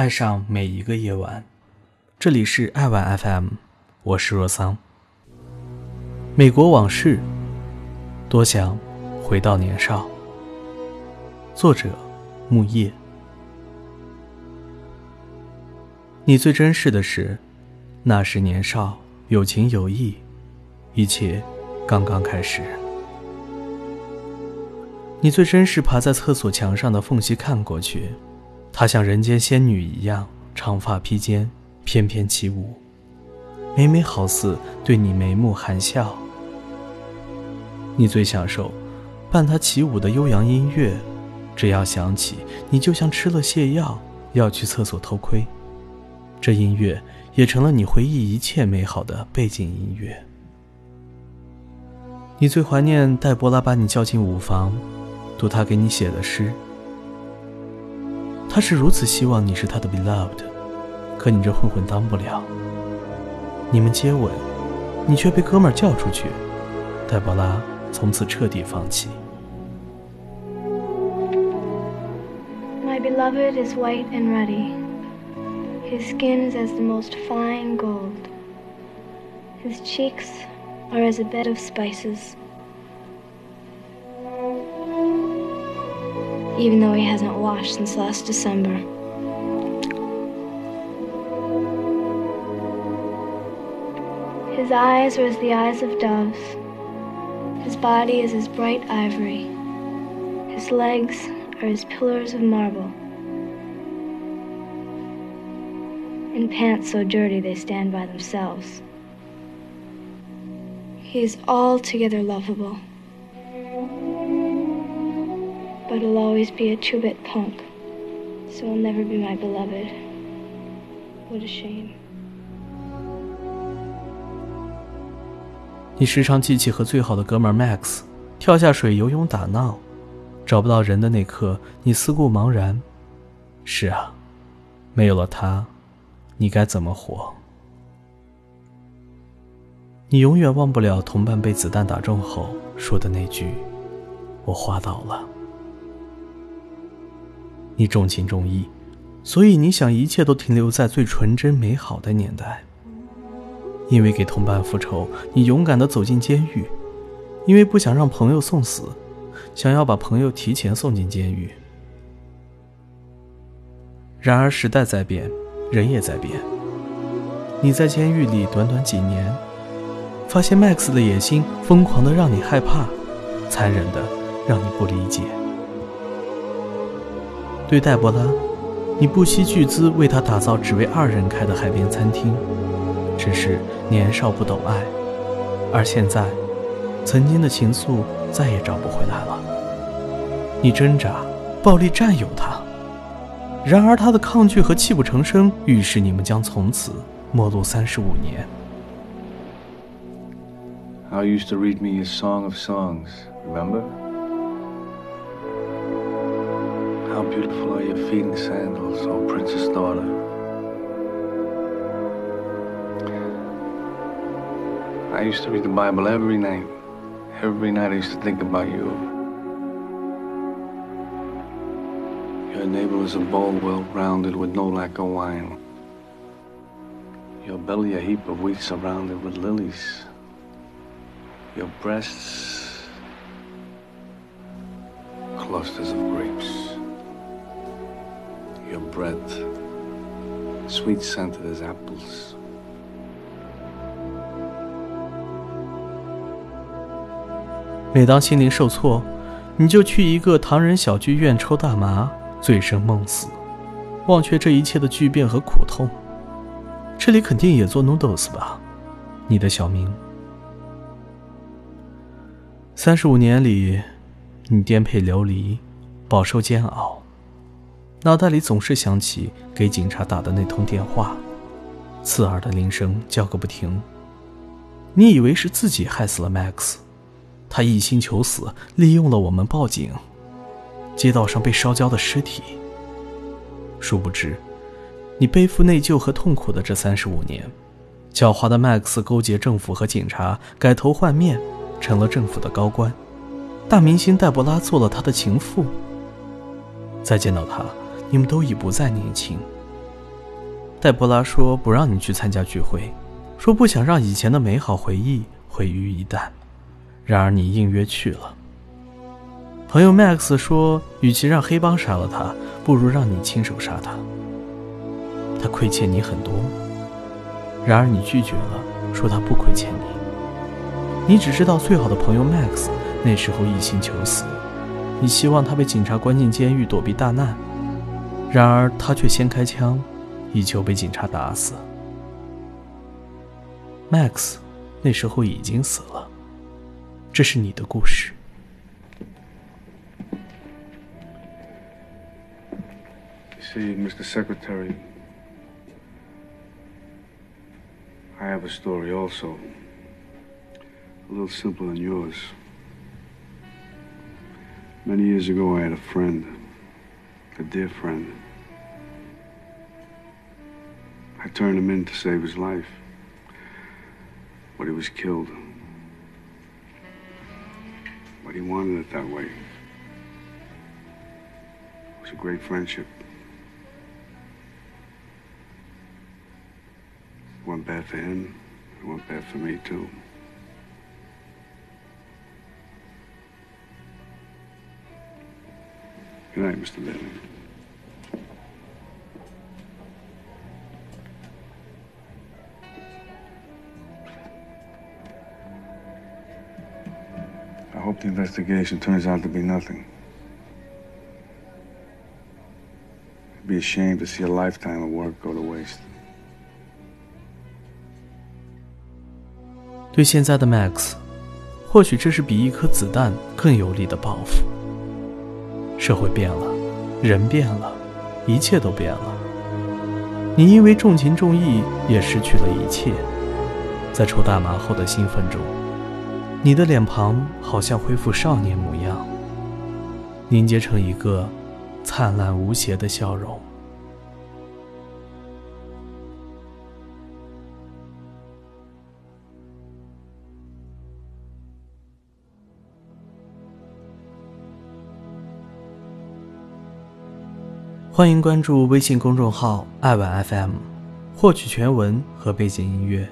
爱上每一个夜晚。这里是爱晚 FM，我是若桑。美国往事，多想回到年少。作者：木叶。你最珍视的是，那时年少，有情有义，一切刚刚开始。你最珍视爬在厕所墙上的缝隙看过去，她像人间仙女一样，长发披肩，翩翩起舞，每每好似对你眉目含笑。你最享受伴她起舞的悠扬音乐，只要响起，你就像吃了泻药，要去厕所偷窥。这音乐也成了你回忆一切美好的背景音乐。你最怀念黛博拉把你叫进舞房。读她给你写的诗，他是如此希望你是他的 beloved，可你这混混当不了。你们接吻，你却被哥们儿叫出去。黛博拉从此彻底放弃。My beloved is white and ruddy. His skin is as the most fine gold. His cheeks are as a bed of spices. Even though he hasn't washed since last December. His eyes are as the eyes of doves. His body is as bright ivory. His legs are as pillars of marble. In pants so dirty they stand by themselves. He is altogether lovable but he'll always be a two-bit punk, so he'll never be my beloved. What a shame. 你时常记起和最好的哥们 Max 跳下水游泳打闹，找不到人的那刻，你思故茫然。是啊，没有了他，你该怎么活？你永远忘不了同伴被子弹打中后说的那句：“我滑倒了。”你重情重义，所以你想一切都停留在最纯真美好的年代。因为给同伴复仇，你勇敢地走进监狱；因为不想让朋友送死，想要把朋友提前送进监狱。然而时代在变，人也在变。你在监狱里短短几年，发现 Max 的野心疯狂的让你害怕，残忍的让你不理解。对黛博拉，你不惜巨资为她打造只为二人开的海边餐厅，只是年少不懂爱，而现在，曾经的情愫再也找不回来了。你挣扎，暴力占有她，然而她的抗拒和泣不成声，预示你们将从此陌路三十五年。How used to read me a song of songs, remember? How beautiful are your feet in sandals, oh princess daughter. I used to read the Bible every night. Every night I used to think about you. Your navel is a bowl well rounded with no lack of wine. Your belly a heap of wheat surrounded with lilies. Your breasts clusters of grapes your breath, sweet scented as apples. 每当心灵受挫，你就去一个唐人小剧院抽大麻，醉生梦死，忘却这一切的巨变和苦痛。这里肯定也做 noodles 吧？你的小名。三十五年里，你颠沛流离，饱受煎熬。脑袋里总是想起给警察打的那通电话，刺耳的铃声叫个不停。你以为是自己害死了 Max，他一心求死，利用了我们报警。街道上被烧焦的尸体。殊不知，你背负内疚和痛苦的这三十五年，狡猾的 Max 勾结政府和警察，改头换面，成了政府的高官。大明星黛博拉做了他的情妇。再见到他。你们都已不再年轻，黛博拉说不让你去参加聚会，说不想让以前的美好回忆毁于一旦。然而你应约去了。朋友 Max 说，与其让黑帮杀了他，不如让你亲手杀他。他亏欠你很多。然而你拒绝了，说他不亏欠你。你只知道最好的朋友 Max 那时候一心求死，你希望他被警察关进监狱躲避大难，然而他却先开枪，以求被警察打死。Max 那时候已经死了。这是你的故事。You see, Mr. Secretary, I have a story also. A little simpler than yours. Many years ago, I had a friend, a dear friend. I turned him in to save his life, but he was killed. But he wanted it that way. It was a great friendship. It went bad for him. It went bad for me, too. Good night, Mr. Bailey. I hope the investigation turns out to be nothing. I'd be ashamed to see a lifetime of work go to waste. 对现在的 Max，或许这是比一颗子弹更有力的报复。 社会变了，人变了，一切都变了。你因为重情重义，也失去了一切。在抽大麻后的兴奋中。你的脸庞好像恢复少年模样，凝结成一个灿烂无邪的笑容。欢迎关注微信公众号“爱晚 FM”，获取全文和背景音乐。